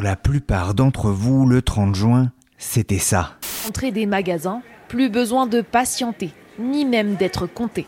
Pour la plupart d'entre vous, le 30 juin, c'était ça. Entrée des magasins, plus besoin de patienter, ni même d'être compté.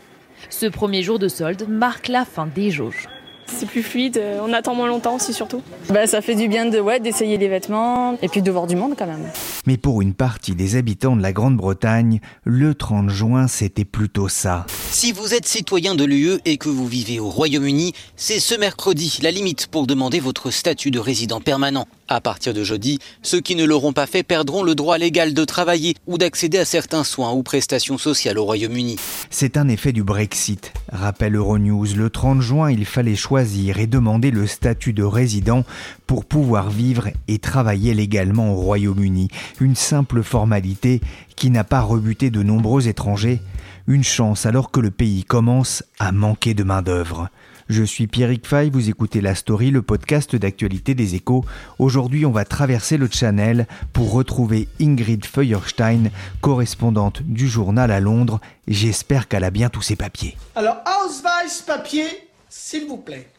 Ce premier jour de solde marque la fin des jauges. C'est plus fluide, euh, on attend moins longtemps aussi surtout. Bah, ça fait du bien de ouais, d'essayer les vêtements et puis de voir du monde quand même. Mais pour une partie des habitants de la Grande-Bretagne, le 30 juin, c'était plutôt ça. Si vous êtes citoyen de l'UE et que vous vivez au Royaume-Uni, c'est ce mercredi la limite pour demander votre statut de résident permanent. À partir de jeudi, ceux qui ne l'auront pas fait perdront le droit légal de travailler ou d'accéder à certains soins ou prestations sociales au Royaume-Uni. C'est un effet du Brexit, rappelle Euronews. Le 30 juin, il fallait choisir et demander le statut de résident pour pouvoir vivre et travailler légalement au Royaume-Uni. Une simple formalité qui n'a pas rebuté de nombreux étrangers. Une chance alors que le pays commence à manquer de main-d'œuvre. Je suis Pierrick Fay, vous écoutez La Story, le podcast d'actualité des échos. Aujourd'hui, on va traverser le Channel pour retrouver Ingrid Feuerstein, correspondante du journal à Londres. J'espère qu'elle a bien tous ses papiers. Alors, Ausweis papier, s'il vous plaît.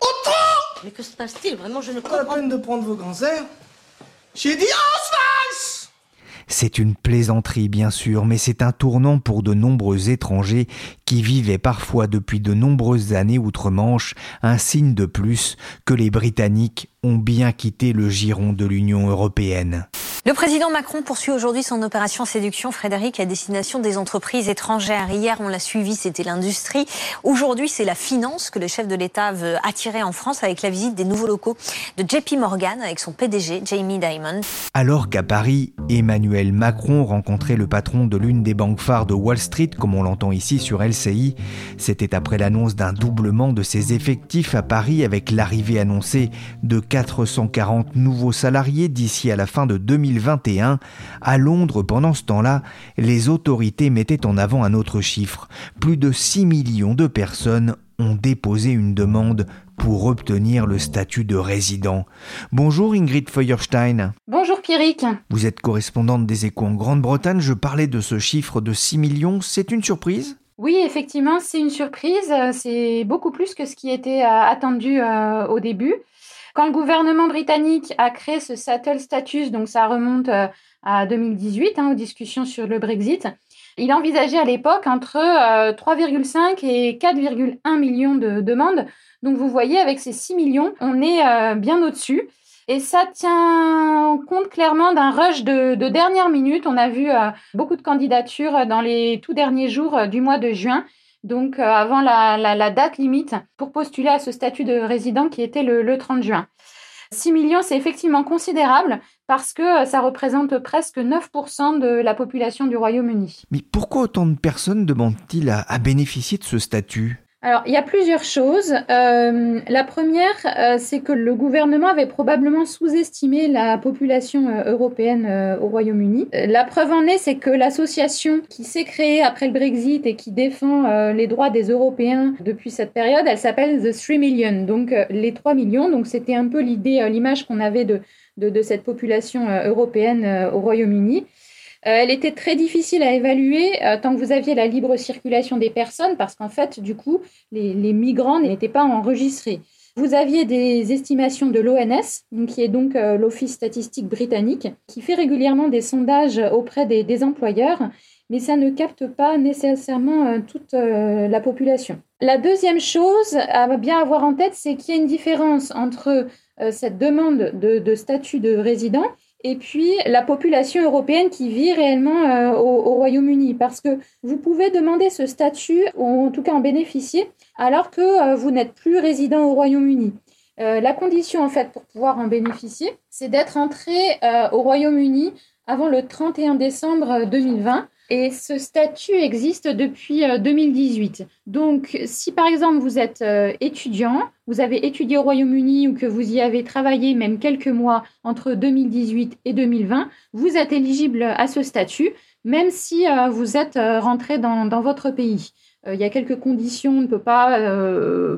Autant Mais que se passe-t-il? Vraiment, je ne Pas la comprends peine de prendre vos grands airs. J'ai dit Ausweis C'est une plaisanterie bien sûr, mais c'est un tournant pour de nombreux étrangers qui vivaient parfois depuis de nombreuses années outre-Manche, un signe de plus que les Britanniques ont bien quitté le giron de l'Union européenne. Le président Macron poursuit aujourd'hui son opération séduction, Frédéric, à destination des entreprises étrangères. Hier, on l'a suivi, c'était l'industrie. Aujourd'hui, c'est la finance que le chef de l'État veut attirer en France avec la visite des nouveaux locaux de JP Morgan avec son PDG, Jamie Dimon. Alors qu'à Paris, Emmanuel Macron rencontrait le patron de l'une des banques phares de Wall Street, comme on l'entend ici sur LCI, c'était après l'annonce d'un doublement de ses effectifs à Paris avec l'arrivée annoncée de 440 nouveaux salariés d'ici à la fin de 2021. À Londres, pendant ce temps-là, les autorités mettaient en avant un autre chiffre. Plus de 6 millions de personnes ont déposé une demande pour obtenir le statut de résident. Bonjour Ingrid Feuerstein. Bonjour Pierrick. Vous êtes correspondante des échos en Grande-Bretagne. Je parlais de ce chiffre de 6 millions. C'est une surprise? Oui, effectivement, c'est une surprise. Euh, C'est beaucoup plus que ce qui était euh, attendu euh, au début. Quand le gouvernement britannique a créé ce settle status, donc ça remonte euh, à 2018, hein, aux discussions sur le Brexit, il envisageait à l'époque entre euh, 3,5 et 4,1 millions de demandes. Donc vous voyez, avec ces 6 millions, on est euh, bien au-dessus. Et ça tient compte clairement d'un rush de, de dernière minute. On a vu euh, beaucoup de candidatures dans les tout derniers jours euh, du mois de juin, donc euh, avant la, date limite pour postuler à ce statut de résident qui était le, le 30 juin. 6 millions, c'est effectivement considérable parce que euh, ça représente presque 9% de la population du Royaume-Uni. Mais pourquoi autant de personnes demandent-ils à bénéficier de ce statut? Alors, il y a plusieurs choses. Euh, la première, euh, c'est que le gouvernement avait probablement sous-estimé la population euh, européenne euh, au Royaume-Uni. Euh, La preuve en est, c'est que l'association qui s'est créée après le Brexit et qui défend les droits des Européens depuis cette période, elle s'appelle The 3 Million, donc les 3 millions. Donc, c'était un peu l'idée, l'image qu'on avait de, de, de cette population européenne au Royaume-Uni. Euh, elle était très difficile à évaluer euh, tant que vous aviez la libre circulation des personnes, parce qu'en fait, du coup, les, migrants n'étaient pas enregistrés. Vous aviez des estimations de l'ONS, qui est donc euh, l'Office statistique britannique, qui fait régulièrement des sondages auprès des, employeurs, mais ça ne capte pas nécessairement toute la population. La deuxième chose à bien avoir en tête, c'est qu'il y a une différence entre cette demande de, de statut de résident et puis la population européenne qui vit réellement euh, au, au Royaume-Uni. Parce que vous pouvez demander ce statut, ou en tout cas en bénéficier, alors que euh, vous n'êtes plus résident au Royaume-Uni. Euh, la condition, en fait, pour pouvoir en bénéficier, c'est d'être entré au Royaume-Uni avant le 31 décembre 2020. Et ce statut existe depuis 2018. Euh, Donc, si par exemple vous êtes euh, étudiant, vous avez étudié au Royaume-Uni ou que vous y avez travaillé même quelques mois entre 2018 et 2020, vous êtes éligible à ce statut, même si euh, vous êtes rentré dans, dans votre pays. Il y a quelques conditions, on ne peut pas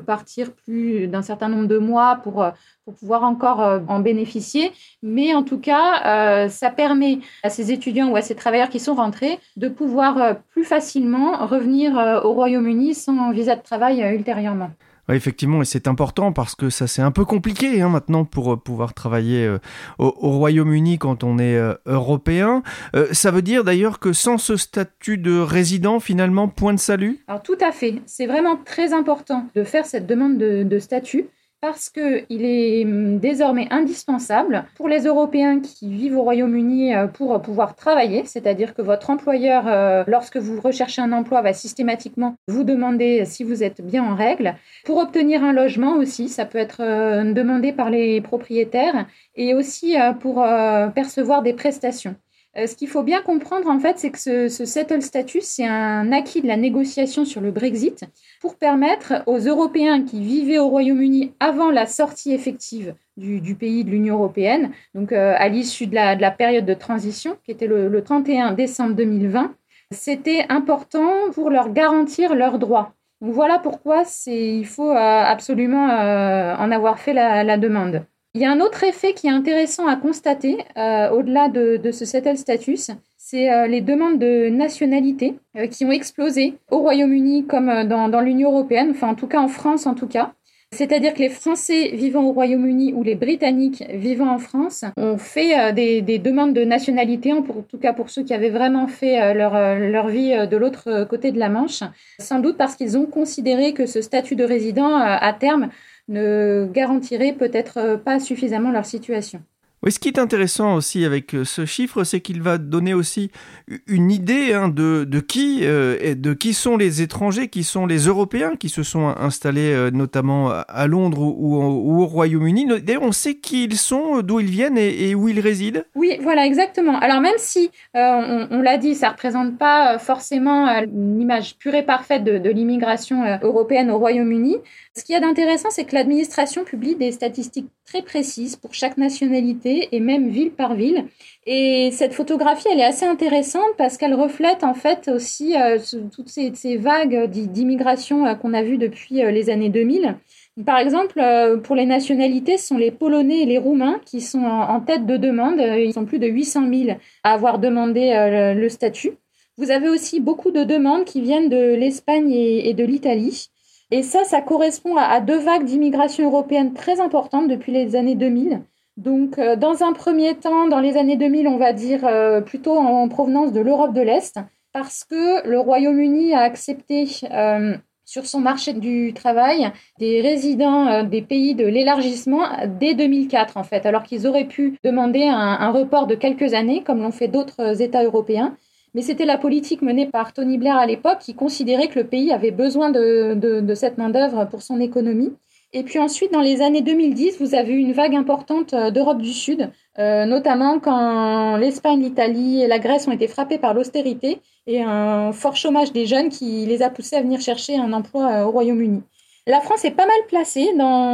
partir plus d'un certain nombre de mois pour, pour pouvoir encore euh, en bénéficier. Mais en tout cas, euh, ça permet à ces étudiants ou à ces travailleurs qui sont rentrés de pouvoir euh, plus facilement revenir au Royaume-Uni sans visa de travail ultérieurement. Effectivement, et c'est important parce que ça c'est un peu compliqué hein, maintenant pour pouvoir travailler au, Royaume-Uni quand on est européen. ça veut dire d'ailleurs que sans ce statut de résident, finalement, point de salut? Alors tout à fait, c'est vraiment très important de faire cette demande de statut parce qu'il est hum, désormais indispensable pour les Européens qui vivent au Royaume-Uni euh, pour pouvoir travailler, c'est-à-dire que votre employeur, euh, lorsque vous recherchez un emploi, va systématiquement vous demander si vous êtes bien en règle. Pour obtenir un logement aussi, ça peut être euh, demandé par les propriétaires et aussi pour percevoir des prestations. Euh, ce qu'il faut bien comprendre, en fait, c'est que ce, settle status, c'est un acquis de la négociation sur le Brexit pour permettre aux Européens qui vivaient au Royaume-Uni avant la sortie effective du, pays de l'Union européenne, donc euh, à l'issue de la, période de transition, qui était le, 31 décembre 2020, c'était important pour leur garantir leurs droits. Voilà pourquoi il faut euh, absolument en avoir fait la demande. Il y a un autre effet qui est intéressant à constater euh, au-delà de, ce settle status, c'est euh, les demandes de nationalité euh, qui ont explosé au Royaume-Uni comme dans, l'Union européenne, enfin en tout cas en France en tout cas. C'est-à-dire que les Français vivant au Royaume-Uni ou les Britanniques vivant en France ont fait des, demandes de nationalité, en, tout cas pour ceux qui avaient vraiment fait leur vie de l'autre côté de la Manche, sans doute parce qu'ils ont considéré que ce statut de résident, à terme, ne garantirait peut-être euh, pas suffisamment leur situation. Oui, ce qui est intéressant aussi avec euh, ce chiffre, c'est qu'il va donner aussi une idée hein, de, de, qui, euh, de qui sont les étrangers, qui sont les Européens qui se sont installés euh, notamment à Londres ou, au Royaume-Uni. D'ailleurs, on sait qui ils sont, d'où ils viennent et, où ils résident. Oui, voilà, exactement. Alors même si, on, l'a dit, ça représente pas forcément une image pure et parfaite de, de l'immigration européenne au Royaume-Uni, ce qu'il y a d'intéressant, c'est que l'administration publie des statistiques très précises pour chaque nationalité et même ville par ville. Et cette photographie, elle est assez intéressante parce qu'elle reflète en fait aussi euh, toutes ces, vagues d'immigration euh, qu'on a vues depuis euh, les années 2000. Par exemple, pour les nationalités, ce sont les Polonais et les Roumains qui sont en, tête de demande. Ils sont plus de 800 000 à avoir demandé le statut. Vous avez aussi beaucoup de demandes qui viennent de l'Espagne et de l'Italie. Et ça, ça correspond à, deux vagues d'immigration européenne très importantes depuis les années 2000. Donc, euh, dans un premier temps, dans les années 2000, on va dire euh, plutôt en, provenance de l'Europe de l'Est, parce que le Royaume-Uni a accepté euh, sur son marché du travail des résidents des pays de l'élargissement dès 2004, en fait, alors qu'ils auraient pu demander un report de quelques années, comme l'ont fait d'autres États européens. Mais c'était la politique menée par Tony Blair à l'époque qui considérait que le pays avait besoin de, cette main-d'œuvre pour son économie. Et puis ensuite, dans les années 2010, vous avez eu une vague importante euh, d'Europe du Sud, euh, notamment quand l'Espagne, l'Italie et la Grèce ont été frappées par l'austérité et un fort chômage des jeunes qui les a poussés à venir chercher un emploi euh, au Royaume-Uni. La France est pas mal placée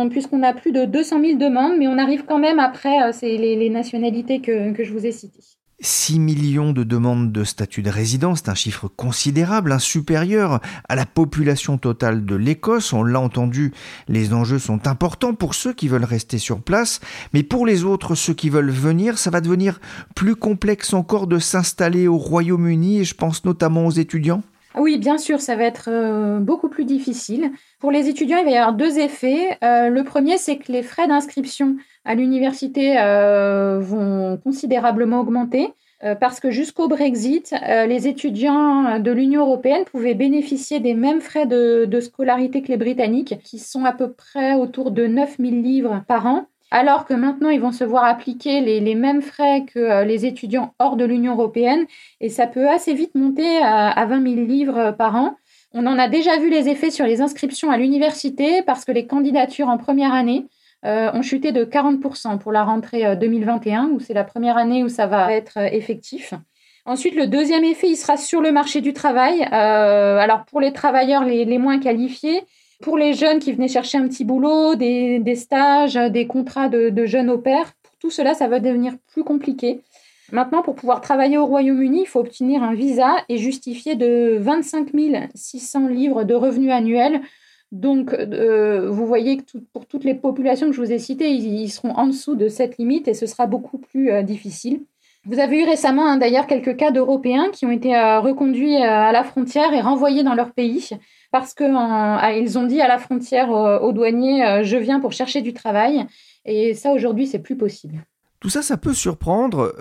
puisqu'on a plus de 200 000 demandes, mais on arrive quand même après c'est les, nationalités que je vous ai citées. 6 millions de demandes de statut de résidence, c'est un chiffre considérable, un supérieur à la population totale de l'Écosse. On l'a entendu, les enjeux sont importants pour ceux qui veulent rester sur place, mais pour les autres, ceux qui veulent venir, ça va devenir plus complexe encore de s'installer au Royaume-Uni, et je pense notamment aux étudiants. Oui, bien sûr, ça va être euh, beaucoup plus difficile. Pour les étudiants, il va y avoir deux effets. Euh, le premier, c'est que les frais d'inscription à l'université euh, vont considérablement augmenter parce que jusqu'au Brexit, les étudiants de l'Union européenne pouvaient bénéficier des mêmes frais de, de, scolarité que les Britanniques, qui sont à peu près autour de 9000 livres par an alors que maintenant ils vont se voir appliquer les, mêmes frais que euh, les étudiants hors de l'Union européenne, et ça peut assez vite monter à, 20 000 livres par an. On en a déjà vu les effets sur les inscriptions à l'université parce que les candidatures en première année euh, ont chuté de 40% pour la rentrée 2021, euh, où c'est la première année où ça va être effectif. Ensuite, le deuxième effet, il sera sur le marché du travail. Euh, alors pour les travailleurs les, moins qualifiés, pour les jeunes qui venaient chercher un petit boulot, des, stages, des contrats de, jeunes au pair, pour tout cela, ça va devenir plus compliqué. Maintenant, pour pouvoir travailler au Royaume-Uni, il faut obtenir un visa et justifier de 25 600 livres de revenus annuels. Donc, euh, vous voyez que pour toutes les populations que je vous ai citées, ils, seront en dessous de cette limite et ce sera beaucoup plus euh, difficile. Vous avez eu récemment hein, d'ailleurs quelques cas d'Européens qui ont été euh, reconduits à la frontière et renvoyés dans leur pays parce qu'ils ah, ont dit à la frontière aux, douaniers euh, je viens pour chercher du travail et ça aujourd'hui c'est plus possible. Tout ça ça peut surprendre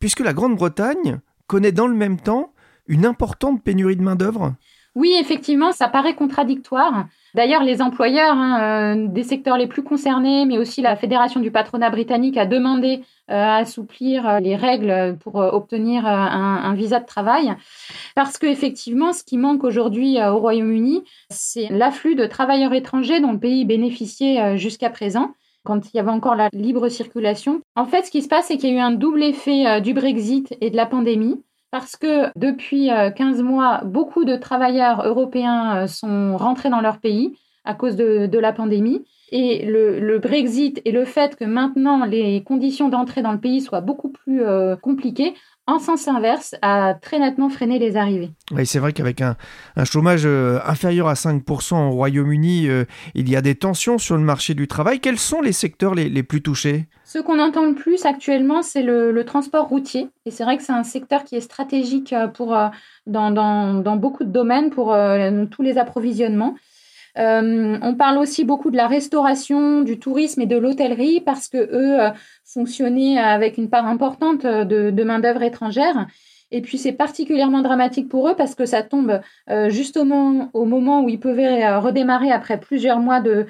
puisque la Grande-Bretagne connaît dans le même temps une importante pénurie de main-d'œuvre? Oui, effectivement, ça paraît contradictoire. D'ailleurs, les employeurs hein, euh, des secteurs les plus concernés, mais aussi la Fédération du patronat britannique a demandé euh, à assouplir euh, les règles pour obtenir un, visa de travail. Parce qu'effectivement, ce qui manque aujourd'hui au Royaume-Uni, c'est l'afflux de travailleurs étrangers dont le pays bénéficiait jusqu'à présent quand il y avait encore la libre circulation. En fait, ce qui se passe, c'est qu'il y a eu un double effet du Brexit et de la pandémie parce que depuis 15 euh, mois, beaucoup de travailleurs européens euh, sont rentrés dans leur pays à cause de, la pandémie. Et le, Brexit et le fait que maintenant les conditions d'entrée dans le pays soient beaucoup plus euh, compliquées en sens inverse, a très nettement freiné les arrivées. Oui, c'est vrai qu'avec un, chômage inférieur à 5% au Royaume-Uni, il y a des tensions sur le marché du travail. Quels sont les secteurs les plus touchés? Ce qu'on entend le plus actuellement, c'est le, transport routier. Et c'est vrai que c'est un secteur qui est stratégique euh, pour, euh, dans, beaucoup de domaines pour euh, tous les approvisionnements. on parle aussi beaucoup de la restauration, du tourisme et de l'hôtellerie parce que eux fonctionnaient avec une part importante de, main-d'œuvre étrangère. Et puis c'est particulièrement dramatique pour eux parce que ça tombe justement au moment où ils pouvaient redémarrer après plusieurs mois de,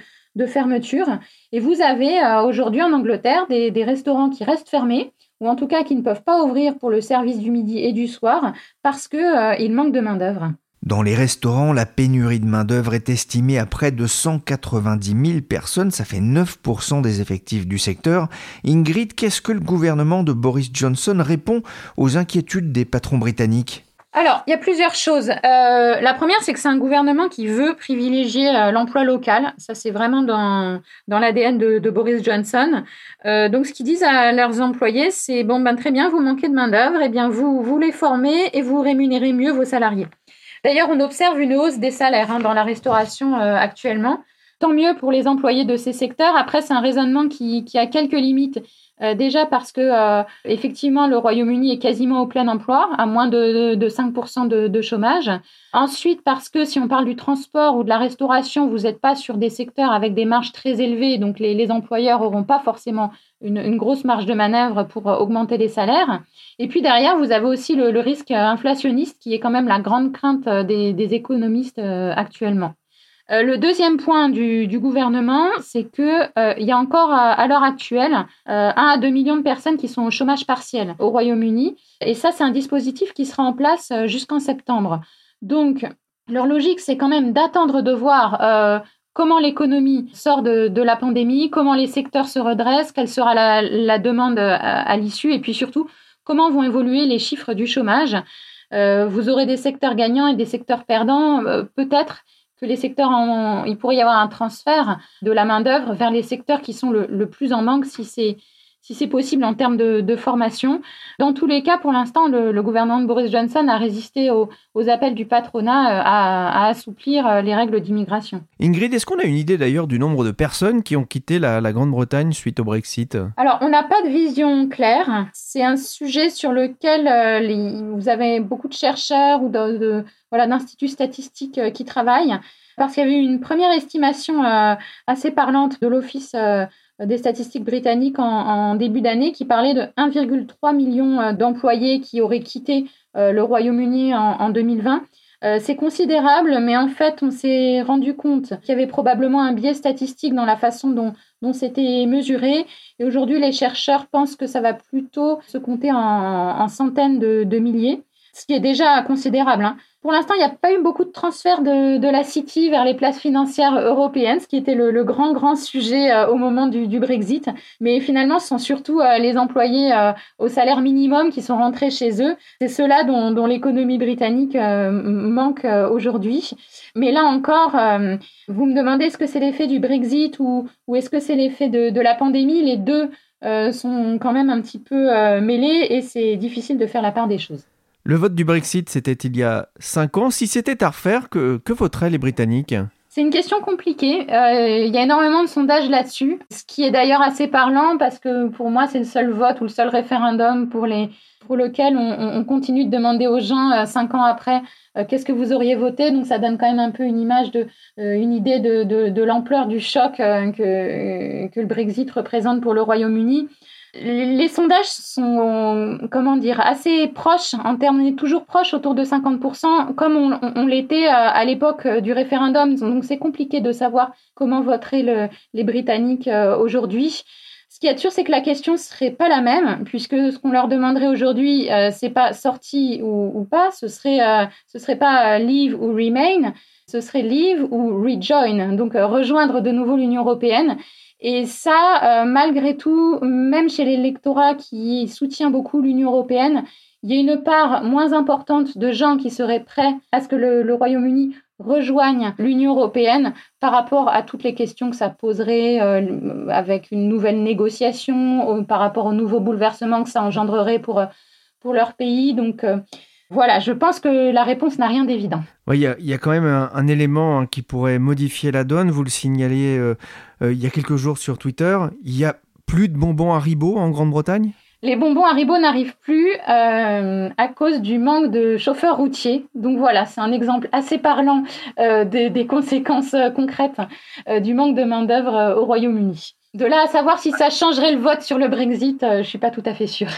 fermeture. Et vous avez euh, aujourd'hui en Angleterre des, restaurants qui restent fermés ou en tout cas qui ne peuvent pas ouvrir pour le service du midi et du soir parce qu'il euh, manque de main-d'œuvre. Dans les restaurants, la pénurie de main-d'œuvre est estimée à près de 190 000 personnes, ça fait 9% des effectifs du secteur. Ingrid, qu'est-ce que le gouvernement de Boris Johnson répond aux inquiétudes des patrons britanniques? Alors, il y a plusieurs choses. Euh, la première, c'est que c'est un gouvernement qui veut privilégier euh, l'emploi local. Ça, c'est vraiment dans, dans l'ADN de, Boris Johnson. Euh, donc, ce qu'ils disent à leurs employés, c'est bon, ben très bien, vous manquez de main-d'œuvre, eh bien, vous, vous les formez et vous rémunérez mieux vos salariés. D'ailleurs, on observe une hausse des salaires hein, dans la restauration actuellement. Tant mieux pour les employés de ces secteurs. Après, c'est un raisonnement qui a quelques limites. Euh, déjà parce que euh, effectivement le Royaume-Uni est quasiment au plein emploi, à moins de, de 5% de, chômage. Ensuite parce que si on parle du transport ou de la restauration, vous n'êtes pas sur des secteurs avec des marges très élevées, donc les, employeurs n'auront pas forcément une, grosse marge de manœuvre pour euh, augmenter les salaires. Et puis derrière, vous avez aussi le, risque inflationniste qui est quand même la grande crainte des économistes actuellement. Euh, le deuxième point du, gouvernement, c'est qu'il euh, y a encore à, l'heure actuelle 1 euh, à 2 millions de personnes qui sont au chômage partiel au Royaume-Uni. Et ça, c'est un dispositif qui sera en place jusqu'en septembre. Donc, leur logique, c'est quand même d'attendre de voir comment l'économie sort de, la pandémie, comment les secteurs se redressent, quelle sera la, demande à, l'issue, et puis surtout, comment vont évoluer les chiffres du chômage. vous aurez des secteurs gagnants et des secteurs perdants, peut-être que les secteurs, en, il pourrait y avoir un transfert de la main-d'œuvre vers les secteurs qui sont le, plus en manque si c'est si c'est possible en termes de, formation. Dans tous les cas, pour l'instant, le, gouvernement de Boris Johnson a résisté aux, appels du patronat euh, à, assouplir euh, les règles d'immigration. Ingrid, est-ce qu'on a une idée d'ailleurs du nombre de personnes qui ont quitté la, Grande-Bretagne suite au Brexit? Alors, on n'a pas de vision claire. C'est un sujet sur lequel euh, vous avez beaucoup de chercheurs ou de voilà, d'instituts statistiques euh, qui travaillent, parce qu'il y avait une première estimation euh, assez parlante de l'Office des statistiques britanniques en, début d'année qui parlait de 1,3 million d'employés qui auraient quitté le Royaume-Uni en, 2020. c'est considérable, mais en fait, on s'est rendu compte qu'il y avait probablement un biais statistique dans la façon dont, dont c'était mesuré. Et aujourd'hui, les chercheurs pensent que ça va plutôt se compter en, centaines de milliers. Ce qui est déjà considérable. Hein. Pour l'instant, il n'y a pas eu beaucoup de transferts de, la City vers les places financières européennes, ce qui était le, grand, grand sujet euh, au moment du, Brexit. Mais finalement, ce sont surtout euh, les employés euh, au salaire minimum qui sont rentrés chez eux. C'est ceux-là dont, dont l'économie britannique manque aujourd'hui. Mais là encore, vous me demandez est-ce que c'est l'effet du Brexit ou, est-ce que c'est l'effet de, la pandémie? Les deux sont quand même un petit peu mêlés et c'est difficile de faire la part des choses. Le vote du Brexit, c'était il y a cinq ans. Si c'était à refaire, que, que voteraient les Britanniques? C'est une question compliquée. Euh, il y a énormément de sondages là-dessus, ce qui est d'ailleurs assez parlant parce que pour moi, c'est le seul vote ou le seul référendum pour, lequel on, continue de demander aux gens euh, cinq ans après euh, qu'est-ce que vous auriez voté? Donc ça donne quand même un peu une image, une idée de, l'ampleur du choc que le Brexit représente pour le Royaume-Uni les sondages sont, comment dire, assez proches, en termes, toujours proche, autour de 50%, comme on, l'était euh, à, l'époque euh, du référendum. Donc c'est compliqué de savoir comment voteraient les Britanniques euh, aujourd'hui. Ce qui est sûr, c'est que la question serait pas la même, puisque ce qu'on leur demanderait aujourd'hui, c'est pas sorti ou, pas, ce serait, ce serait pas leave ou remain, ce serait leave ou rejoin, donc rejoindre de nouveau l'Union européenne. Et ça, euh, malgré tout, même chez l'électorat qui soutient beaucoup l'Union européenne, il y a une part moins importante de gens qui seraient prêts à ce que le, Royaume-Uni rejoigne l'Union européenne par rapport à toutes les questions que ça poserait euh, avec une nouvelle négociation, par rapport aux nouveaux bouleversements que ça engendrerait pour, pour leur pays. Donc, euh, voilà, je pense que la réponse n'a rien d'évident. Il y, a quand même un, élément hein, qui pourrait modifier la donne. Vous le signaliez euh, euh, il y a quelques jours sur Twitter. Il y a plus de bonbons Haribo en Grande-Bretagne? Les bonbons Haribo n'arrivent plus euh, à cause du manque de chauffeurs routiers. Donc voilà, c'est un exemple assez parlant des, des, conséquences concrètes du manque de main-d'œuvre au Royaume-Uni. De là à savoir si ça changerait le vote sur le Brexit, je ne suis pas tout à fait sûre.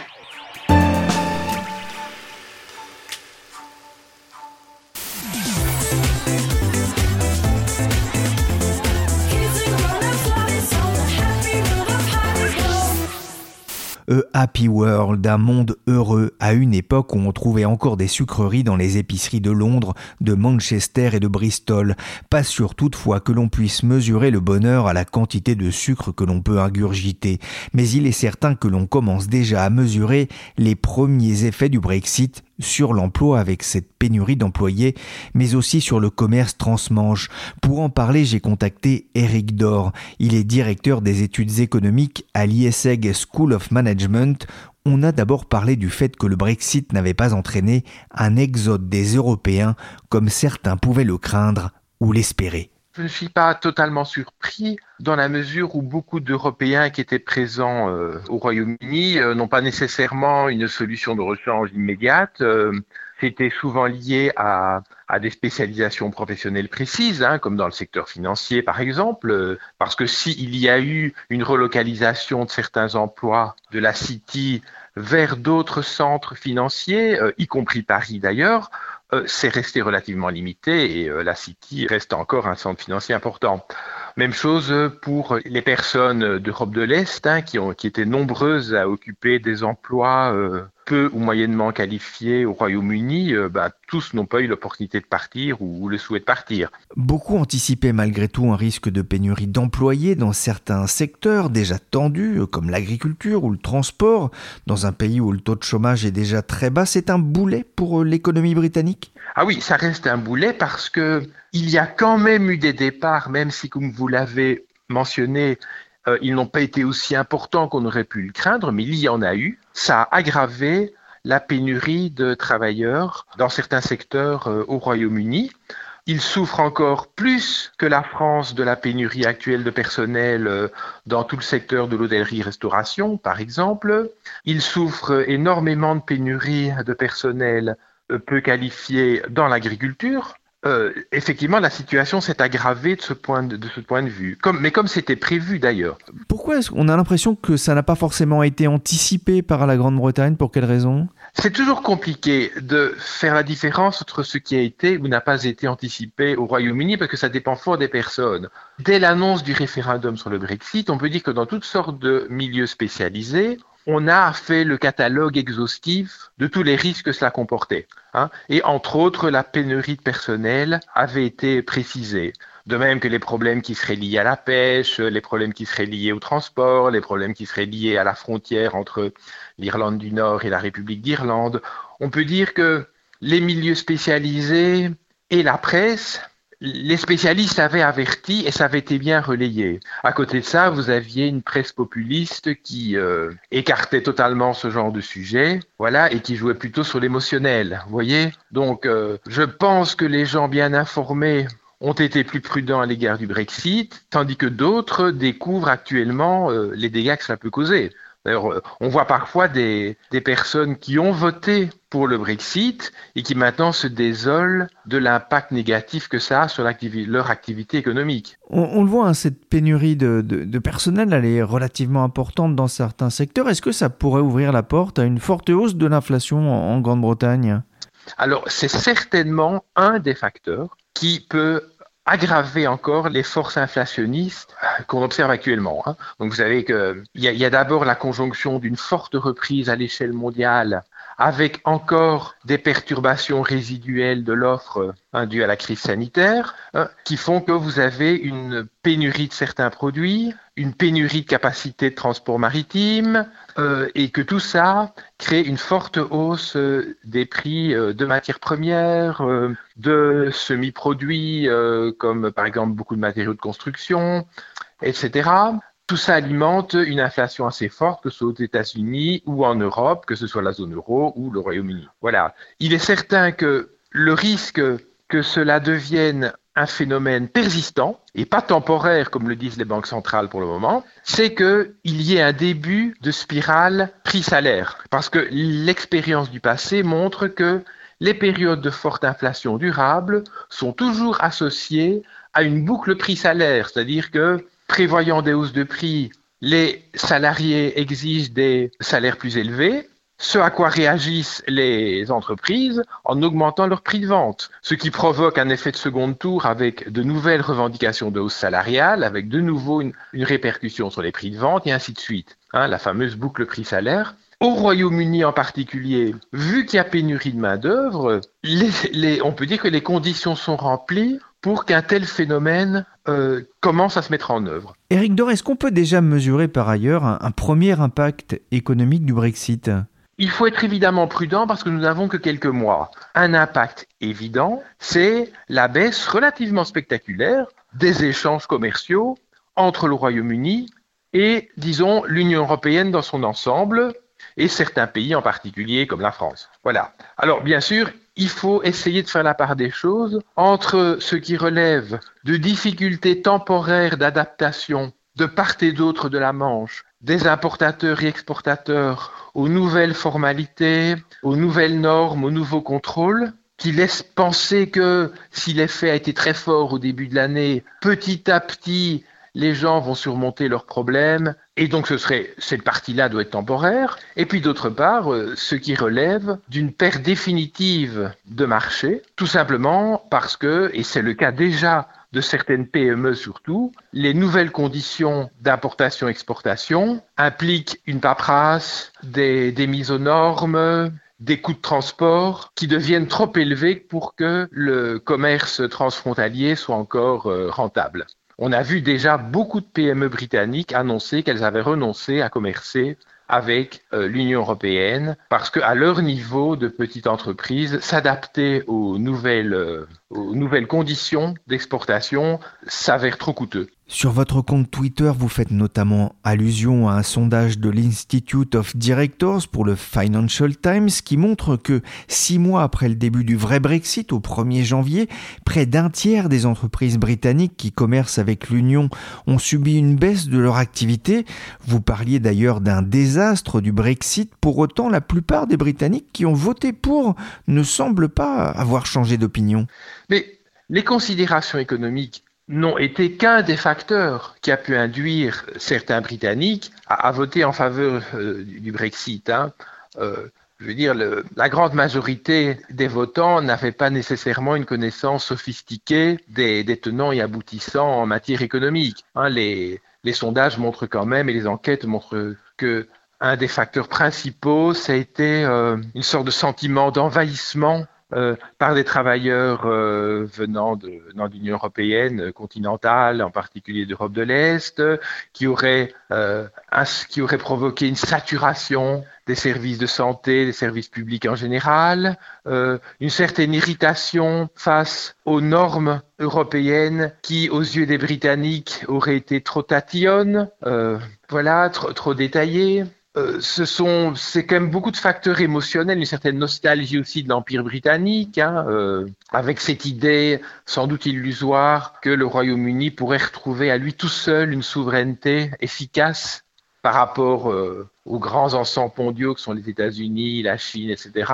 A Happy World, un monde heureux à une époque où on trouvait encore des sucreries dans les épiceries de Londres, de Manchester et de Bristol. Pas sûr toutefois que l'on puisse mesurer le bonheur à la quantité de sucre que l'on peut ingurgiter, mais il est certain que l'on commence déjà à mesurer les premiers effets du Brexit sur l'emploi avec cette pénurie d'employés, mais aussi sur le commerce transmanche. Pour en parler, j'ai contacté Eric Dor. Il est directeur des études économiques à l'ISEG School of Management. On a d'abord parlé du fait que le Brexit n'avait pas entraîné un exode des Européens comme certains pouvaient le craindre ou l'espérer. Je ne suis pas totalement surpris dans la mesure où beaucoup d'Européens qui étaient présents euh, au Royaume-Uni euh, n'ont pas nécessairement une solution de rechange immédiate. Euh, c'était souvent lié à, des spécialisations professionnelles précises, hein, comme dans le secteur financier par exemple, parce que s'il y a eu une relocalisation de certains emplois de la City vers d'autres centres financiers, y compris Paris d'ailleurs, euh, c'est resté relativement limité et euh, la City reste encore un centre financier important. Même chose pour les personnes d'Europe de l'Est hein, qui, ont, qui étaient nombreuses à occuper des emplois euh, peu ou moyennement qualifiés au Royaume-Uni. Euh, bah, tous n'ont pas eu l'opportunité de partir ou, le souhait de partir. Beaucoup anticipaient malgré tout un risque de pénurie d'employés dans certains secteurs déjà tendus, comme l'agriculture ou le transport, dans un pays où le taux de chômage est déjà très bas. C'est un boulet pour l'économie britannique? Ah oui, ça reste un boulet parce que il y a quand même eu des départs, même si, comme vous l'avez mentionné, euh, ils n'ont pas été aussi importants qu'on aurait pu le craindre, mais il y en a eu. Ça a aggravé la pénurie de travailleurs dans certains secteurs euh, au Royaume-Uni. Ils souffrent encore plus que la France de la pénurie actuelle de personnel euh, dans tout le secteur de l'hôtellerie-restauration, par exemple. Ils souffrent énormément de pénurie de personnel peu qualifié dans l'agriculture, euh, effectivement, la situation s'est aggravée de ce point de, ce point de vue. Comme, mais comme c'était prévu d'ailleurs. Pourquoi est-ce qu'on a l'impression que ça n'a pas forcément été anticipé par la Grande-Bretagne? Pour quelles raisons C'est toujours compliqué de faire la différence entre ce qui a été ou n'a pas été anticipé au Royaume-Uni parce que ça dépend fort des personnes. Dès l'annonce du référendum sur le Brexit, on peut dire que dans toutes sortes de milieux spécialisés, on a fait le catalogue exhaustif de tous les risques que cela comportait. Hein. Et entre autres, la pénurie de personnel avait été précisée. De même que les problèmes qui seraient liés à la pêche, les problèmes qui seraient liés au transport, les problèmes qui seraient liés à la frontière entre l'Irlande du Nord et la République d'Irlande. On peut dire que les milieux spécialisés et la presse les spécialistes avaient averti et ça avait été bien relayé. À côté de ça, vous aviez une presse populiste qui euh, écartait totalement ce genre de sujet, voilà, et qui jouait plutôt sur l'émotionnel. Vous voyez Donc, euh, je pense que les gens bien informés ont été plus prudents à l'égard du Brexit, tandis que d'autres découvrent actuellement euh, les dégâts que cela peut causer. D'ailleurs, on voit parfois des, personnes qui ont voté pour le Brexit et qui maintenant se désolent de l'impact négatif que ça a sur leur activité économique. On, le voit, hein, cette pénurie de, personnel, elle est relativement importante dans certains secteurs. Est-ce que ça pourrait ouvrir la porte à une forte hausse de l'inflation en Grande-Bretagne? Alors, c'est certainement un des facteurs qui peut aggraver encore les forces inflationnistes qu'on observe actuellement. Hein. Donc vous savez qu'il y a d'abord la conjonction d'une forte reprise à l'échelle mondiale avec encore des perturbations résiduelles de l'offre indues à la crise sanitaire, hein, qui font que vous avez une pénurie de certains produits, une pénurie de capacité de transport maritime, euh, et que tout ça crée une forte hausse euh, des prix euh, de matières premières, de semi-produits, comme par exemple beaucoup de matériaux de construction, etc. Tout ça alimente une inflation assez forte, que ce soit aux États-Unis ou en Europe, que ce soit la zone euro ou le Royaume-Uni. Voilà. Il est certain que le risque que cela devienne un phénomène persistant et pas temporaire comme le disent les banques centrales pour le moment, c'est qu'il y ait un début de spirale prix-salaire. Parce que l'expérience du passé montre que les périodes de forte inflation durable sont toujours associées à une boucle prix-salaire, c'est-à-dire que prévoyant des hausses de prix, les salariés exigent des salaires plus élevés, ce à quoi réagissent les entreprises en augmentant leur prix de vente, ce qui provoque un effet de second tour avec de nouvelles revendications de hausse salariale, avec de nouveau une, répercussion sur les prix de vente et ainsi de suite. Hein, la fameuse boucle prix-salaire. Au Royaume-Uni en particulier, vu qu'il y a pénurie de main-d'œuvre, on peut dire que les conditions sont remplies pour qu'un tel phénomène euh, commence à se mettre en œuvre. Éric Dor, est-ce qu'on peut déjà mesurer par ailleurs un, premier impact économique du Brexit? Il faut être évidemment prudent parce que nous n'avons que quelques mois. Un impact évident, c'est la baisse relativement spectaculaire des échanges commerciaux entre le Royaume-Uni et, disons, l'Union européenne dans son ensemble, et certains pays en particulier comme la France. Voilà. Alors bien sûr, il faut essayer de faire la part des choses entre ce qui relève de difficultés temporaires d'adaptation de part et d'autre de la Manche des importateurs et exportateurs aux nouvelles formalités, aux nouvelles normes, aux nouveaux contrôles, qui laissent penser que si l'effet a été très fort au début de l'année, petit à petit, les gens vont surmonter leurs problèmes, et donc ce serait, cette partie-là doit être temporaire. Et puis d'autre part, euh, ce qui relève d'une perte définitive de marché, tout simplement parce que, et c'est le cas déjà de certaines PME surtout, les nouvelles conditions d'importation-exportation impliquent une paperasse, des, des mises aux normes, des coûts de transport qui deviennent trop élevés pour que le commerce transfrontalier soit encore euh, rentable. On a vu déjà beaucoup de PME britanniques annoncer qu'elles avaient renoncé à commercer avec euh, l'Union européenne parce qu'à leur niveau de petite entreprise, s'adapter aux nouvelles, euh, aux nouvelles conditions d'exportation s'avère trop coûteux. Sur votre compte Twitter, vous faites notamment allusion à un sondage de l'Institute of Directors pour le Financial Times qui montre que six mois après le début du vrai Brexit, au 1er janvier, près d'un tiers des entreprises britanniques qui commercent avec l'Union ont subi une baisse de leur activité. Vous parliez d'ailleurs d'un désastre du Brexit. Pour autant, la plupart des Britanniques qui ont voté pour ne semblent pas avoir changé d'opinion. Mais les considérations économiques n'ont été qu'un des facteurs qui a pu induire certains Britanniques à, voter en faveur euh, du Brexit. Hein. Euh, je veux dire, la grande majorité des votants n'avaient pas nécessairement une connaissance sophistiquée des, tenants et aboutissants en matière économique. Hein. les, sondages montrent quand même et les enquêtes montrent que un des facteurs principaux, ça a été une sorte de sentiment d'envahissement euh, par des travailleurs euh, venant de, venant l'Union européenne euh, continentale, en particulier d'Europe de l'Est, qui auraient provoqué une saturation des services de santé, des services publics en général, une certaine irritation face aux normes européennes qui, aux yeux des Britanniques, auraient été trop tatillonnes, voilà, trop, trop détaillées. Euh, ce sont, c'est quand même beaucoup de facteurs émotionnels, une certaine nostalgie aussi de l'Empire britannique, hein, euh, avec cette idée sans doute illusoire que le Royaume-Uni pourrait retrouver à lui tout seul une souveraineté efficace par rapport euh, aux grands ensembles mondiaux que sont les États-Unis, la Chine, etc.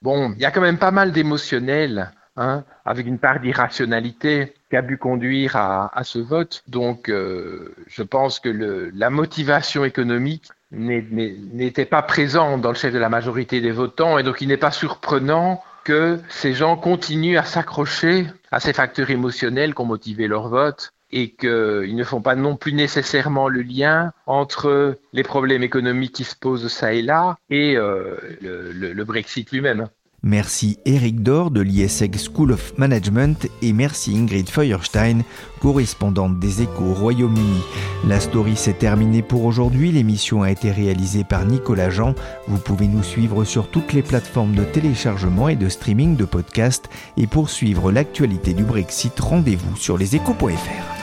bon, il y a quand même pas mal d'émotionnel, hein, avec une part d'irrationalité qui a pu conduire à, à ce vote. Donc, je pense que le, la motivation économique n'était pas présent dans le chef de la majorité des votants et donc il n'est pas surprenant que ces gens continuent à s'accrocher à ces facteurs émotionnels qui ont motivé leur vote et qu'ils ne font pas non plus nécessairement le lien entre les problèmes économiques qui se posent ça et là et euh, le, le Brexit lui-même. Merci Eric Dor de l'ISEG School of Management et merci Ingrid Feuerstein, correspondante des Échos Royaume-Uni. La story s'est terminée pour aujourd'hui. L'émission a été réalisée par Nicolas Jean. Vous pouvez nous suivre sur toutes les plateformes de téléchargement et de streaming de podcasts. Et pour suivre l'actualité du Brexit, rendez-vous sur leséchos.fr.